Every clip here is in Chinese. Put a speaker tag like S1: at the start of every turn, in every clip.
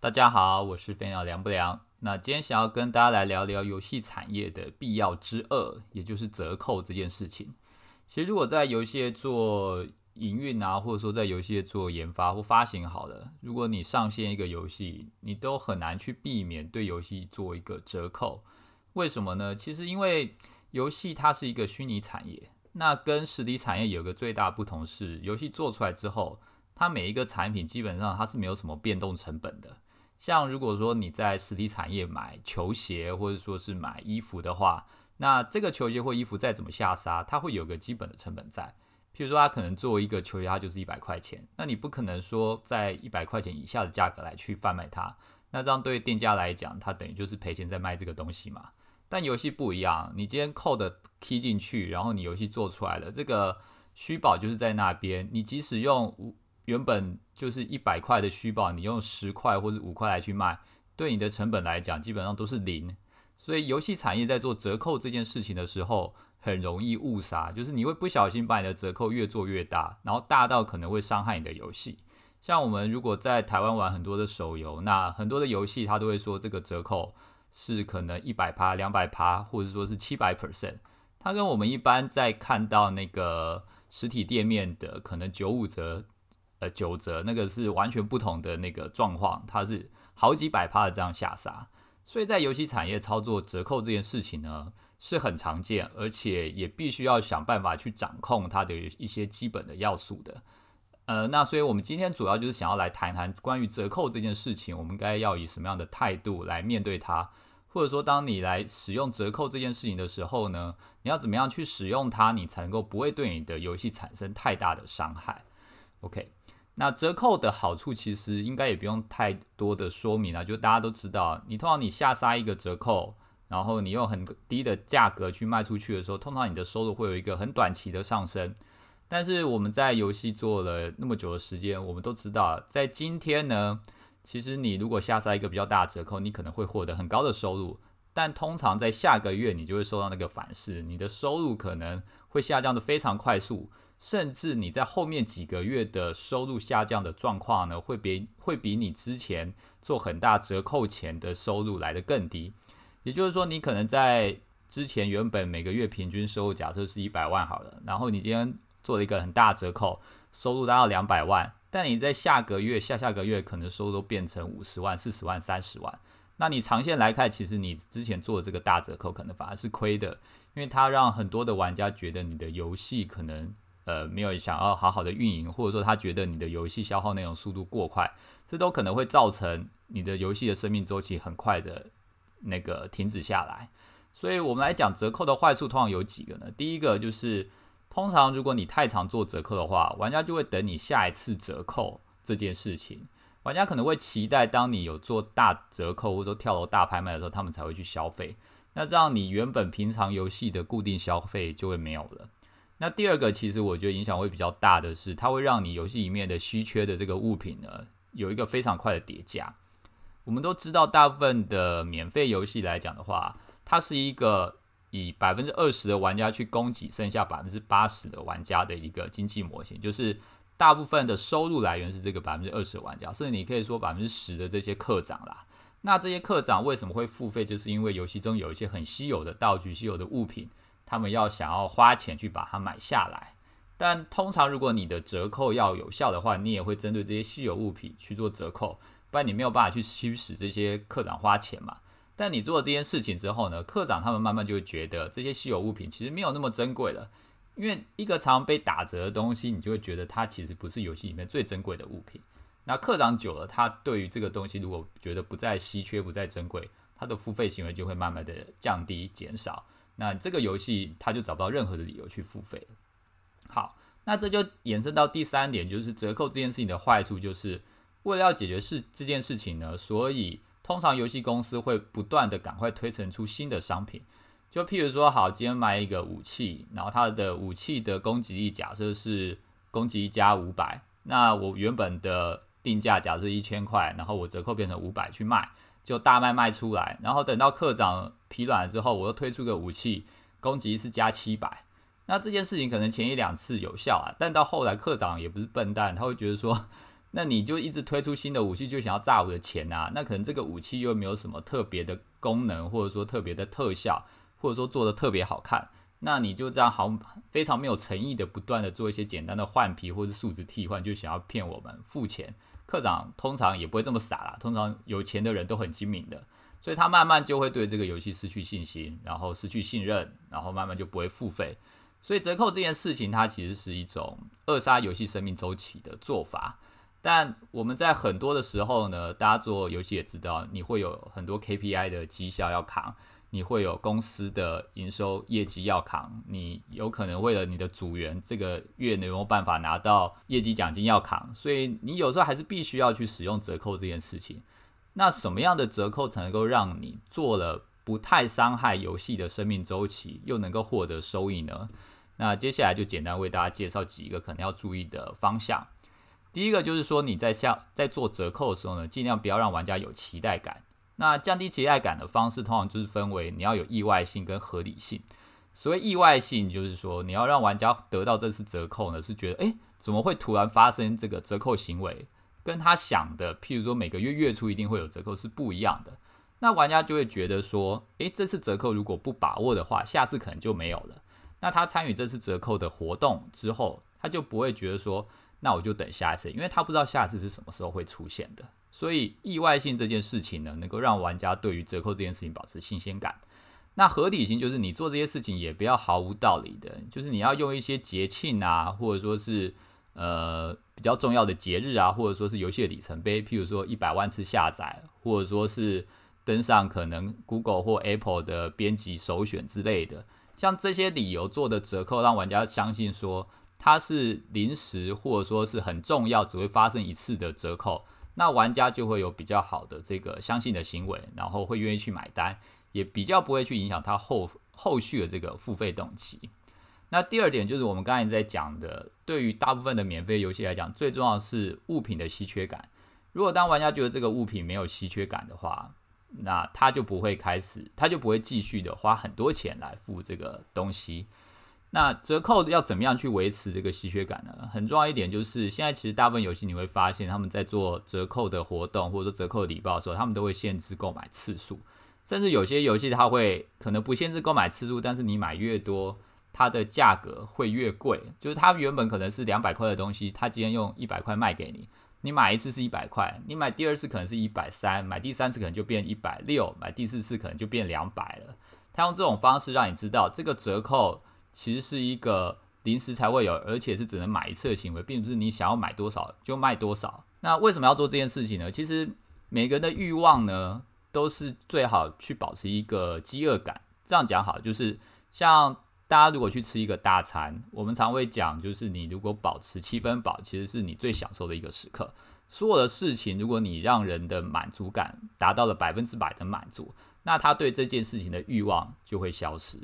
S1: 大家好，我是飞鸟凉不凉。那今天想要跟大家来聊聊游戏产业的必要之二，也就是折扣这件事情。其实，如果在游戏做营运啊，或者说在游戏做研发或发行好了，如果你上线一个游戏，你都很难去避免对游戏做一个折扣。为什么呢？其实因为游戏它是一个虚拟产业，那跟实体产业有个最大不同是，游戏做出来之后，它每一个产品基本上它是没有什么变动成本的。像如果说你在实体产业买球鞋或者说是买衣服的话，那这个球鞋或衣服再怎么下杀，它会有个基本的成本在。譬如说，它可能做一个球鞋，它就是一百块钱，那你不可能说在一百块钱以下的价格来去贩卖它，那这样对店家来讲，它等于就是赔钱在卖这个东西嘛。但游戏不一样，你今天扣的踢进去，然后你游戏做出来了，这个虚宝就是在那边，你即使用原本就是一百块的虚报，你用十块或者五块来去卖，对你的成本来讲基本上都是零。所以游戏产业在做折扣这件事情的时候，很容易误杀，就是你会不小心把你的折扣越做越大，然后大到可能会伤害你的游戏。像我们如果在台湾玩很多的手游，那很多的游戏它都会说这个折扣是可能一百趴、两百趴，或者说是七百 percent。它跟我们一般在看到那个实体店面的可能九五折。呃，九折那个是完全不同的那个状况，它是好几百趴的这样下杀，所以在游戏产业操作折扣这件事情呢是很常见，而且也必须要想办法去掌控它的一些基本的要素的。呃，那所以我们今天主要就是想要来谈谈关于折扣这件事情，我们该要以什么样的态度来面对它，或者说当你来使用折扣这件事情的时候呢，你要怎么样去使用它，你才能够不会对你的游戏产生太大的伤害？OK。那折扣的好处其实应该也不用太多的说明了，就大家都知道，你通常你下杀一个折扣，然后你用很低的价格去卖出去的时候，通常你的收入会有一个很短期的上升。但是我们在游戏做了那么久的时间，我们都知道，在今天呢，其实你如果下杀一个比较大的折扣，你可能会获得很高的收入，但通常在下个月你就会收到那个反噬，你的收入可能会下降的非常快速。甚至你在后面几个月的收入下降的状况呢，会比会比你之前做很大折扣前的收入来的更低。也就是说，你可能在之前原本每个月平均收入假设是一百万好了，然后你今天做了一个很大折扣，收入达到两百万，但你在下个月、下下个月可能收入都变成五十万、四十万、三十万。那你长线来看，其实你之前做的这个大折扣可能反而是亏的，因为它让很多的玩家觉得你的游戏可能。呃，没有想要好好的运营，或者说他觉得你的游戏消耗内容速度过快，这都可能会造成你的游戏的生命周期很快的那个停止下来。所以，我们来讲折扣的坏处，通常有几个呢？第一个就是，通常如果你太常做折扣的话，玩家就会等你下一次折扣这件事情。玩家可能会期待，当你有做大折扣或者说跳楼大拍卖的时候，他们才会去消费。那这样你原本平常游戏的固定消费就会没有了。那第二个，其实我觉得影响会比较大的是，它会让你游戏里面的稀缺的这个物品呢，有一个非常快的叠加。我们都知道，大部分的免费游戏来讲的话，它是一个以百分之二十的玩家去供给剩下百分之八十的玩家的一个经济模型，就是大部分的收入来源是这个百分之二十的玩家，甚至你可以说百分之十的这些课长啦。那这些课长为什么会付费？就是因为游戏中有一些很稀有的道具、稀有的物品。他们要想要花钱去把它买下来，但通常如果你的折扣要有效的话，你也会针对这些稀有物品去做折扣，不然你没有办法去驱使这些课长花钱嘛。但你做了这件事情之后呢，课长他们慢慢就会觉得这些稀有物品其实没有那么珍贵了，因为一个常被打折的东西，你就会觉得它其实不是游戏里面最珍贵的物品。那课长久了，他对于这个东西如果觉得不再稀缺、不再珍贵，他的付费行为就会慢慢的降低、减少。那这个游戏他就找不到任何的理由去付费。好，那这就延伸到第三点，就是折扣这件事情的坏处，就是为了要解决事这件事情呢，所以通常游戏公司会不断的赶快推陈出新的商品。就譬如说，好，今天买一个武器，然后它的武器的攻击力假设是攻击加五百，那我原本的定价假设一千块，然后我折扣变成五百去卖。就大卖卖出来，然后等到课长疲软了之后，我又推出个武器，攻击是加七百。那这件事情可能前一两次有效啊，但到后来课长也不是笨蛋，他会觉得说，那你就一直推出新的武器，就想要炸我的钱啊？那可能这个武器又没有什么特别的功能，或者说特别的特效，或者说做的特别好看，那你就这样好非常没有诚意的不断的做一些简单的换皮或者数值替换，就想要骗我们付钱。科长通常也不会这么傻啦，通常有钱的人都很精明的，所以他慢慢就会对这个游戏失去信心，然后失去信任，然后慢慢就不会付费。所以折扣这件事情，它其实是一种扼杀游戏生命周期的做法。但我们在很多的时候呢，大家做游戏也知道，你会有很多 KPI 的绩效要扛，你会有公司的营收业绩要扛，你有可能为了你的组员这个月没有办法拿到业绩奖金要扛，所以你有时候还是必须要去使用折扣这件事情。那什么样的折扣才能够让你做了不太伤害游戏的生命周期，又能够获得收益呢？那接下来就简单为大家介绍几个可能要注意的方向。第一个就是说，你在下在做折扣的时候呢，尽量不要让玩家有期待感。那降低期待感的方式，通常就是分为你要有意外性跟合理性。所谓意外性，就是说你要让玩家得到这次折扣呢，是觉得诶怎么会突然发生这个折扣行为，跟他想的，譬如说每个月月初一定会有折扣是不一样的。那玩家就会觉得说，诶，这次折扣如果不把握的话，下次可能就没有了。那他参与这次折扣的活动之后，他就不会觉得说。那我就等下一次，因为他不知道下一次是什么时候会出现的，所以意外性这件事情呢，能够让玩家对于折扣这件事情保持新鲜感。那合理性就是你做这些事情也不要毫无道理的，就是你要用一些节庆啊，或者说是呃比较重要的节日啊，或者说是游戏的里程碑，譬如说一百万次下载，或者说是登上可能 Google 或 Apple 的编辑首选之类的，像这些理由做的折扣，让玩家相信说。它是临时或者说是很重要，只会发生一次的折扣，那玩家就会有比较好的这个相信的行为，然后会愿意去买单，也比较不会去影响他后后续的这个付费动机。那第二点就是我们刚才在讲的，对于大部分的免费游戏来讲，最重要是物品的稀缺感。如果当玩家觉得这个物品没有稀缺感的话，那他就不会开始，他就不会继续的花很多钱来付这个东西。那折扣要怎么样去维持这个稀缺感呢？很重要一点就是，现在其实大部分游戏你会发现，他们在做折扣的活动或者说折扣礼包的时候，他们都会限制购买次数，甚至有些游戏它会可能不限制购买次数，但是你买越多，它的价格会越贵。就是它原本可能是两百块的东西，它今天用一百块卖给你，你买一次是一百块，你买第二次可能是一百三，买第三次可能就变一百六，买第四次可能就变两百了。他用这种方式让你知道这个折扣。其实是一个临时才会有，而且是只能买一次的行为，并不是你想要买多少就卖多少。那为什么要做这件事情呢？其实每个人的欲望呢，都是最好去保持一个饥饿感。这样讲好，就是像大家如果去吃一个大餐，我们常会讲，就是你如果保持七分饱，其实是你最享受的一个时刻。所有的事情，如果你让人的满足感达到了百分之百的满足，那他对这件事情的欲望就会消失。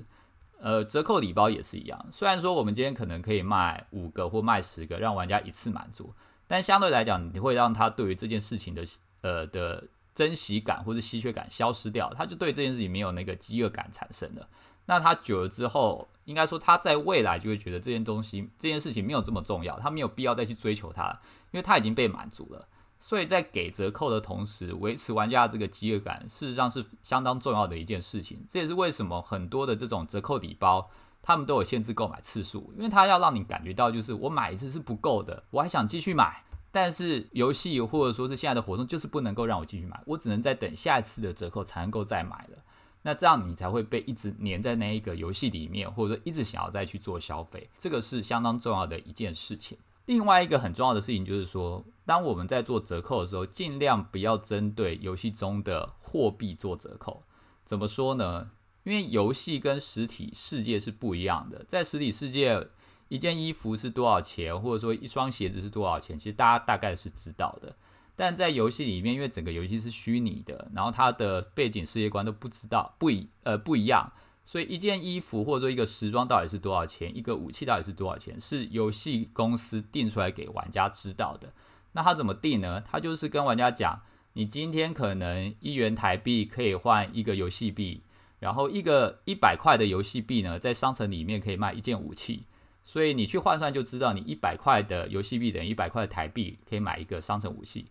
S1: 呃，折扣礼包也是一样。虽然说我们今天可能可以卖五个或卖十个，让玩家一次满足，但相对来讲，你会让他对于这件事情的呃的珍惜感或者稀缺感消失掉，他就对这件事情没有那个饥饿感产生了。那他久了之后，应该说他在未来就会觉得这件东西、这件事情没有这么重要，他没有必要再去追求它，因为他已经被满足了。所以在给折扣的同时，维持玩家的这个饥饿感，事实上是相当重要的一件事情。这也是为什么很多的这种折扣礼包，他们都有限制购买次数，因为他要让你感觉到，就是我买一次是不够的，我还想继续买。但是游戏或者说是现在的活动，就是不能够让我继续买，我只能再等下一次的折扣才能够再买了。那这样你才会被一直黏在那一个游戏里面，或者说一直想要再去做消费，这个是相当重要的一件事情。另外一个很重要的事情就是说，当我们在做折扣的时候，尽量不要针对游戏中的货币做折扣。怎么说呢？因为游戏跟实体世界是不一样的。在实体世界，一件衣服是多少钱，或者说一双鞋子是多少钱，其实大家大概是知道的。但在游戏里面，因为整个游戏是虚拟的，然后它的背景世界观都不知道，不一呃不一样。所以一件衣服或者说一个时装到底是多少钱，一个武器到底是多少钱，是游戏公司定出来给玩家知道的。那他怎么定呢？他就是跟玩家讲，你今天可能一元台币可以换一个游戏币，然后一个一百块的游戏币呢，在商城里面可以卖一件武器。所以你去换算就知道，你一百块的游戏币等于一百块的台币可以买一个商城武器。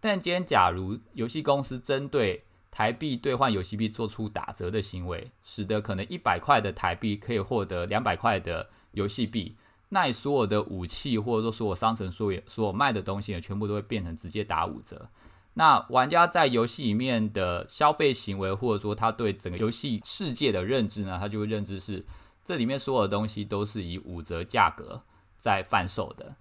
S1: 但今天假如游戏公司针对台币兑换游戏币做出打折的行为，使得可能一百块的台币可以获得两百块的游戏币，那所有的武器或者说所有商城所有所有卖的东西，全部都会变成直接打五折。那玩家在游戏里面的消费行为，或者说他对整个游戏世界的认知呢，他就会认知是这里面所有的东西都是以五折价格在贩售的。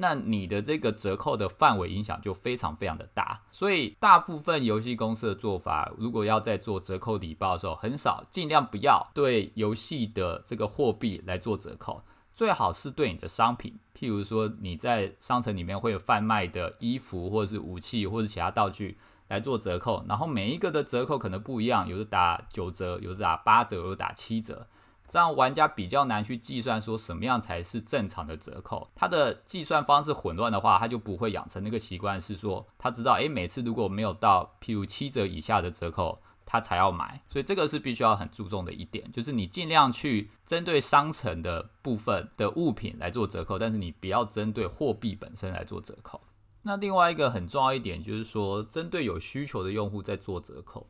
S1: 那你的这个折扣的范围影响就非常非常的大。所以大部分游戏公司的做法，如果要在做折扣礼包的时候，很少尽量不要对游戏的这个货币来做折扣。最好是对你的商品，譬如说你在商城里面会有贩卖的衣服，或者是武器，或者其他道具来做折扣，然后每一个的折扣可能不一样，有的打九折，有的打八折，有的打七折，这样玩家比较难去计算说什么样才是正常的折扣。他的计算方式混乱的话，他就不会养成那个习惯，是说他知道，诶，每次如果没有到譬如七折以下的折扣。他才要买，所以这个是必须要很注重的一点，就是你尽量去针对商城的部分的物品来做折扣，但是你不要针对货币本身来做折扣。那另外一个很重要一点就是说，针对有需求的用户在做折扣，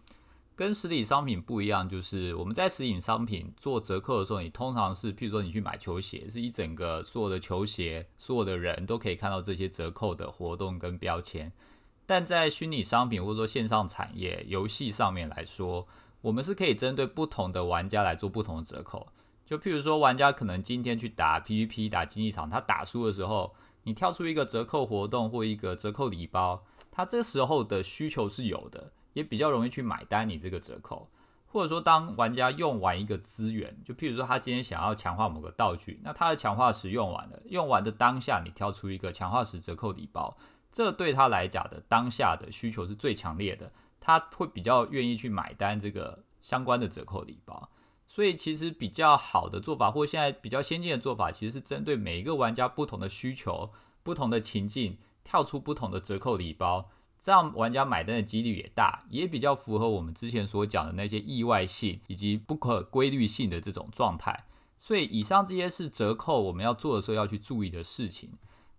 S1: 跟实体商品不一样，就是我们在实体商品做折扣的时候，你通常是譬如说你去买球鞋，是一整个所有的球鞋，所有的人都可以看到这些折扣的活动跟标签。但在虚拟商品或者说线上产业游戏上面来说，我们是可以针对不同的玩家来做不同的折扣。就譬如说，玩家可能今天去打 PVP 打竞技场，他打输的时候，你跳出一个折扣活动或一个折扣礼包，他这时候的需求是有的，也比较容易去买单你这个折扣。或者说，当玩家用完一个资源，就譬如说他今天想要强化某个道具，那他的强化石用完了，用完的当下，你跳出一个强化石折扣礼包。这对他来讲的当下的需求是最强烈的，他会比较愿意去买单这个相关的折扣礼包。所以其实比较好的做法，或现在比较先进的做法，其实是针对每一个玩家不同的需求、不同的情境，跳出不同的折扣礼包，这样玩家买单的几率也大，也比较符合我们之前所讲的那些意外性以及不可规律性的这种状态。所以以上这些是折扣我们要做的时候要去注意的事情。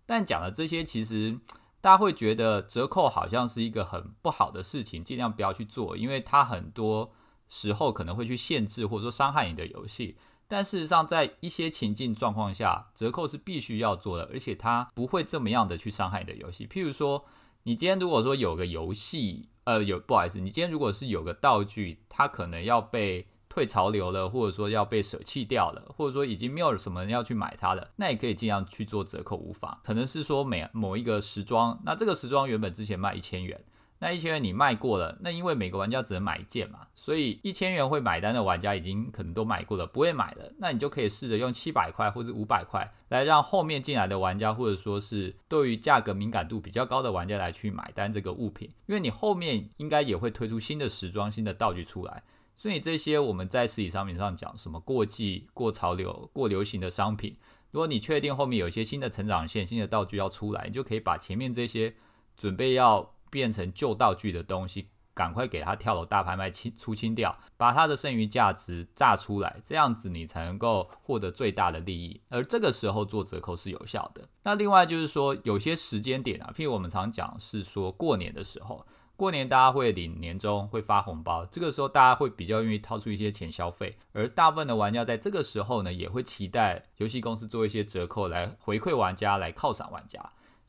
S1: 但讲的这些其实。大家会觉得折扣好像是一个很不好的事情，尽量不要去做，因为它很多时候可能会去限制或者说伤害你的游戏。但事实上，在一些情境状况下，折扣是必须要做的，而且它不会这么样的去伤害你的游戏。譬如说，你今天如果说有个游戏，呃，有不好意思，你今天如果是有个道具，它可能要被。退潮流了，或者说要被舍弃掉了，或者说已经没有什么人要去买它了，那也可以尽量去做折扣，无妨。可能是说每某一个时装，那这个时装原本之前卖一千元，那一千元你卖过了，那因为每个玩家只能买一件嘛，所以一千元会买单的玩家已经可能都买过了，不会买了，那你就可以试着用七百块或者五百块来让后面进来的玩家，或者说是对于价格敏感度比较高的玩家来去买单这个物品，因为你后面应该也会推出新的时装、新的道具出来。所以这些我们在实体商品上讲什么过季、过潮流、过流行的商品，如果你确定后面有一些新的成长线、新的道具要出来，你就可以把前面这些准备要变成旧道具的东西，赶快给它跳楼大拍卖清出清掉，把它的剩余价值榨出来，这样子你才能够获得最大的利益。而这个时候做折扣是有效的。那另外就是说，有些时间点啊，譬如我们常讲是说过年的时候。过年大家会领年终，会发红包，这个时候大家会比较愿意掏出一些钱消费，而大部分的玩家在这个时候呢，也会期待游戏公司做一些折扣来回馈玩家，来犒赏玩家。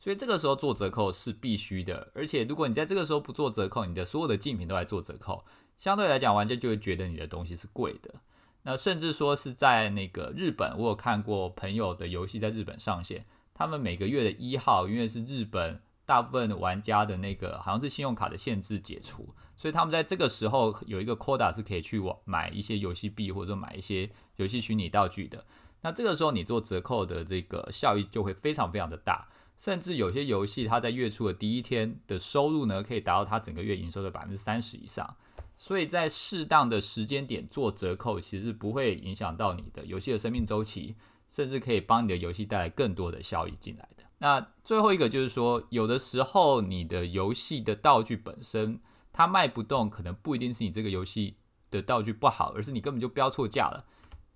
S1: 所以这个时候做折扣是必须的，而且如果你在这个时候不做折扣，你的所有的竞品都在做折扣，相对来讲，玩家就会觉得你的东西是贵的。那甚至说是在那个日本，我有看过朋友的游戏在日本上线，他们每个月的一号，因为是日本。大部分玩家的那个好像是信用卡的限制解除，所以他们在这个时候有一个 quota 是可以去网买一些游戏币或者买一些游戏虚拟道具的。那这个时候你做折扣的这个效益就会非常非常的大，甚至有些游戏它在月初的第一天的收入呢，可以达到它整个月营收的百分之三十以上。所以在适当的时间点做折扣，其实不会影响到你的游戏的生命周期，甚至可以帮你的游戏带来更多的效益进来的。那最后一个就是说，有的时候你的游戏的道具本身它卖不动，可能不一定是你这个游戏的道具不好，而是你根本就标错价了。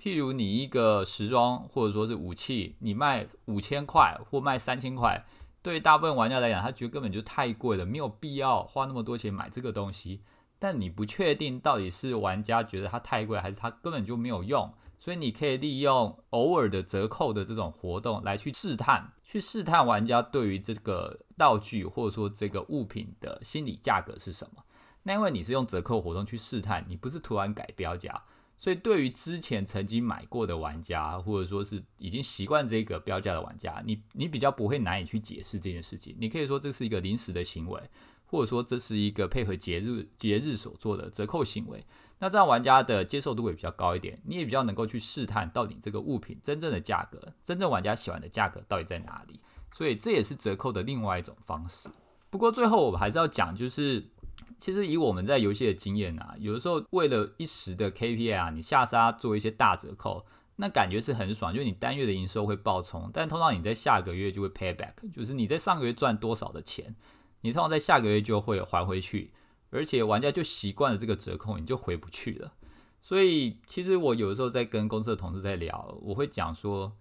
S1: 譬如你一个时装或者说是武器，你卖五千块或卖三千块，对大部分玩家来讲，他觉得根本就太贵了，没有必要花那么多钱买这个东西。但你不确定到底是玩家觉得它太贵，还是它根本就没有用，所以你可以利用偶尔的折扣的这种活动来去试探，去试探玩家对于这个道具或者说这个物品的心理价格是什么。那因为你是用折扣活动去试探，你不是突然改标价，所以对于之前曾经买过的玩家，或者说是已经习惯这个标价的玩家，你你比较不会难以去解释这件事情。你可以说这是一个临时的行为。或者说这是一个配合节日节日所做的折扣行为，那这样玩家的接受度会比较高一点，你也比较能够去试探到底这个物品真正的价格，真正玩家喜欢的价格到底在哪里。所以这也是折扣的另外一种方式。不过最后我们还是要讲，就是其实以我们在游戏的经验啊，有的时候为了一时的 KPI 啊，你下杀做一些大折扣，那感觉是很爽，就是你单月的营收会爆冲，但通常你在下个月就会 pay back，就是你在上个月赚多少的钱。你通常在下个月就会还回去，而且玩家就习惯了这个折扣，你就回不去了。所以其实我有的时候在跟公司的同事在聊，我会讲说，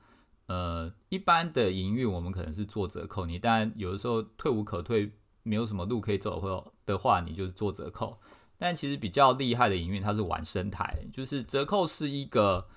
S1: 呃，一般的营运我们可能是做折扣，你当然有的时候退无可退，没有什么路可以走或的话，你就是做折扣。但其实比较厉害的营运，它是玩生态，就是折扣是一个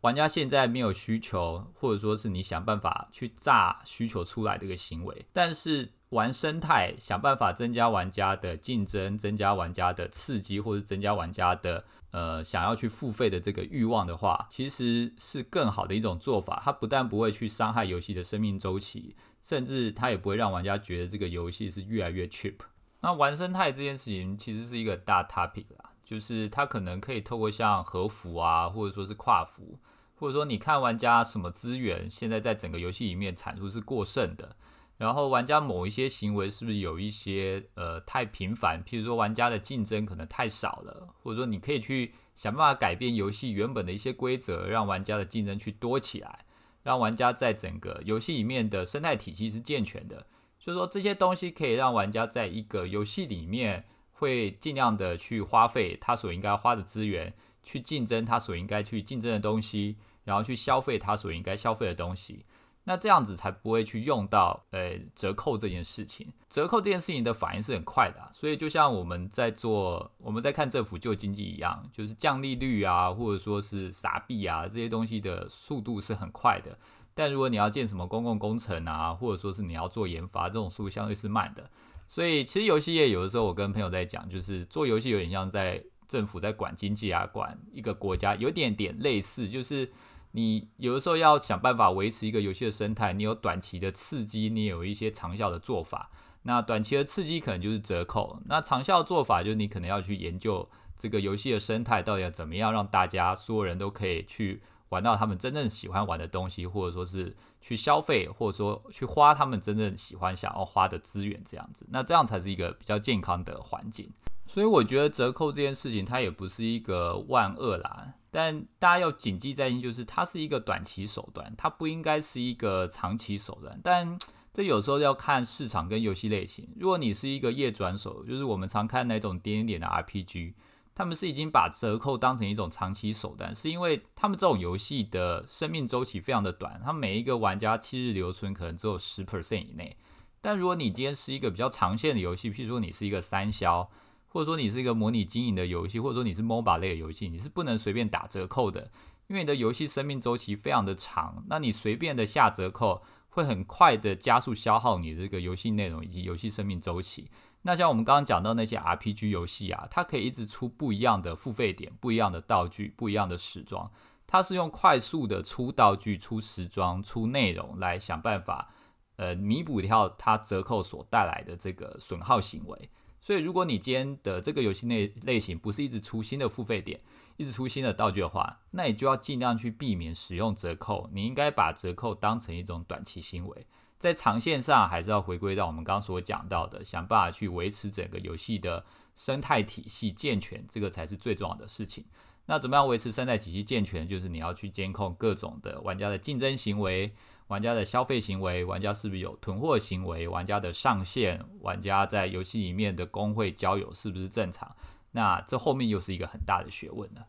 S1: 玩家现在没有需求，或者说是你想办法去炸需求出来的一个行为，但是。玩生态，想办法增加玩家的竞争，增加玩家的刺激，或者增加玩家的呃想要去付费的这个欲望的话，其实是更好的一种做法。它不但不会去伤害游戏的生命周期，甚至它也不会让玩家觉得这个游戏是越来越 cheap。那玩生态这件事情其实是一个大 topic 啦，就是它可能可以透过像和服啊，或者说是跨服，或者说你看玩家什么资源现在在整个游戏里面产出是过剩的。然后玩家某一些行为是不是有一些呃太频繁？譬如说玩家的竞争可能太少了，或者说你可以去想办法改变游戏原本的一些规则，让玩家的竞争去多起来，让玩家在整个游戏里面的生态体系是健全的。所以说这些东西可以让玩家在一个游戏里面会尽量的去花费他所应该花的资源，去竞争他所应该去竞争的东西，然后去消费他所应该消费的东西。那这样子才不会去用到呃折扣这件事情，折扣这件事情的反应是很快的，所以就像我们在做我们在看政府救经济一样，就是降利率啊，或者说是撒币啊这些东西的速度是很快的。但如果你要建什么公共工程啊，或者说是你要做研发，这种速度相对是慢的。所以其实游戏业有的时候我跟朋友在讲，就是做游戏有点像在政府在管经济啊，管一个国家，有点点类似，就是。你有的时候要想办法维持一个游戏的生态，你有短期的刺激，你有一些长效的做法。那短期的刺激可能就是折扣，那长效做法就是你可能要去研究这个游戏的生态到底要怎么样让大家所有人都可以去玩到他们真正喜欢玩的东西，或者说是去消费，或者说去花他们真正喜欢想要花的资源这样子。那这样才是一个比较健康的环境。所以我觉得折扣这件事情它也不是一个万恶啦。但大家要谨记在心，就是它是一个短期手段，它不应该是一个长期手段。但这有时候要看市场跟游戏类型。如果你是一个夜转手，就是我们常看那种点点的 RPG，他们是已经把折扣当成一种长期手段，是因为他们这种游戏的生命周期非常的短，他们每一个玩家七日留存可能只有十 percent 以内。但如果你今天是一个比较长线的游戏，譬如说你是一个三消。或者说你是一个模拟经营的游戏，或者说你是 MOBA 类的游戏，你是不能随便打折扣的，因为你的游戏生命周期非常的长，那你随便的下折扣，会很快的加速消耗你这个游戏内容以及游戏生命周期。那像我们刚刚讲到那些 RPG 游戏啊，它可以一直出不一样的付费点、不一样的道具、不一样的时装，它是用快速的出道具、出时装、出内容来想办法，呃，弥补掉它折扣所带来的这个损耗行为。所以，如果你今天的这个游戏类类型不是一直出新的付费点，一直出新的道具的话，那你就要尽量去避免使用折扣。你应该把折扣当成一种短期行为，在长线上还是要回归到我们刚所讲到的，想办法去维持整个游戏的生态体系健全，这个才是最重要的事情。那怎么样维持生态体系健全？就是你要去监控各种的玩家的竞争行为。玩家的消费行为，玩家是不是有囤货行为？玩家的上限，玩家在游戏里面的工会交友是不是正常？那这后面又是一个很大的学问了。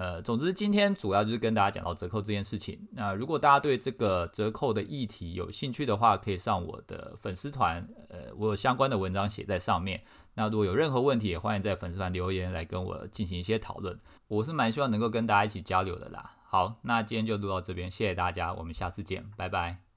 S1: 呃，总之今天主要就是跟大家讲到折扣这件事情。那如果大家对这个折扣的议题有兴趣的话，可以上我的粉丝团，呃，我有相关的文章写在上面。那如果有任何问题，也欢迎在粉丝团留言来跟我进行一些讨论。我是蛮希望能够跟大家一起交流的啦。好，那今天就录到这边，谢谢大家，我们下次见，拜拜。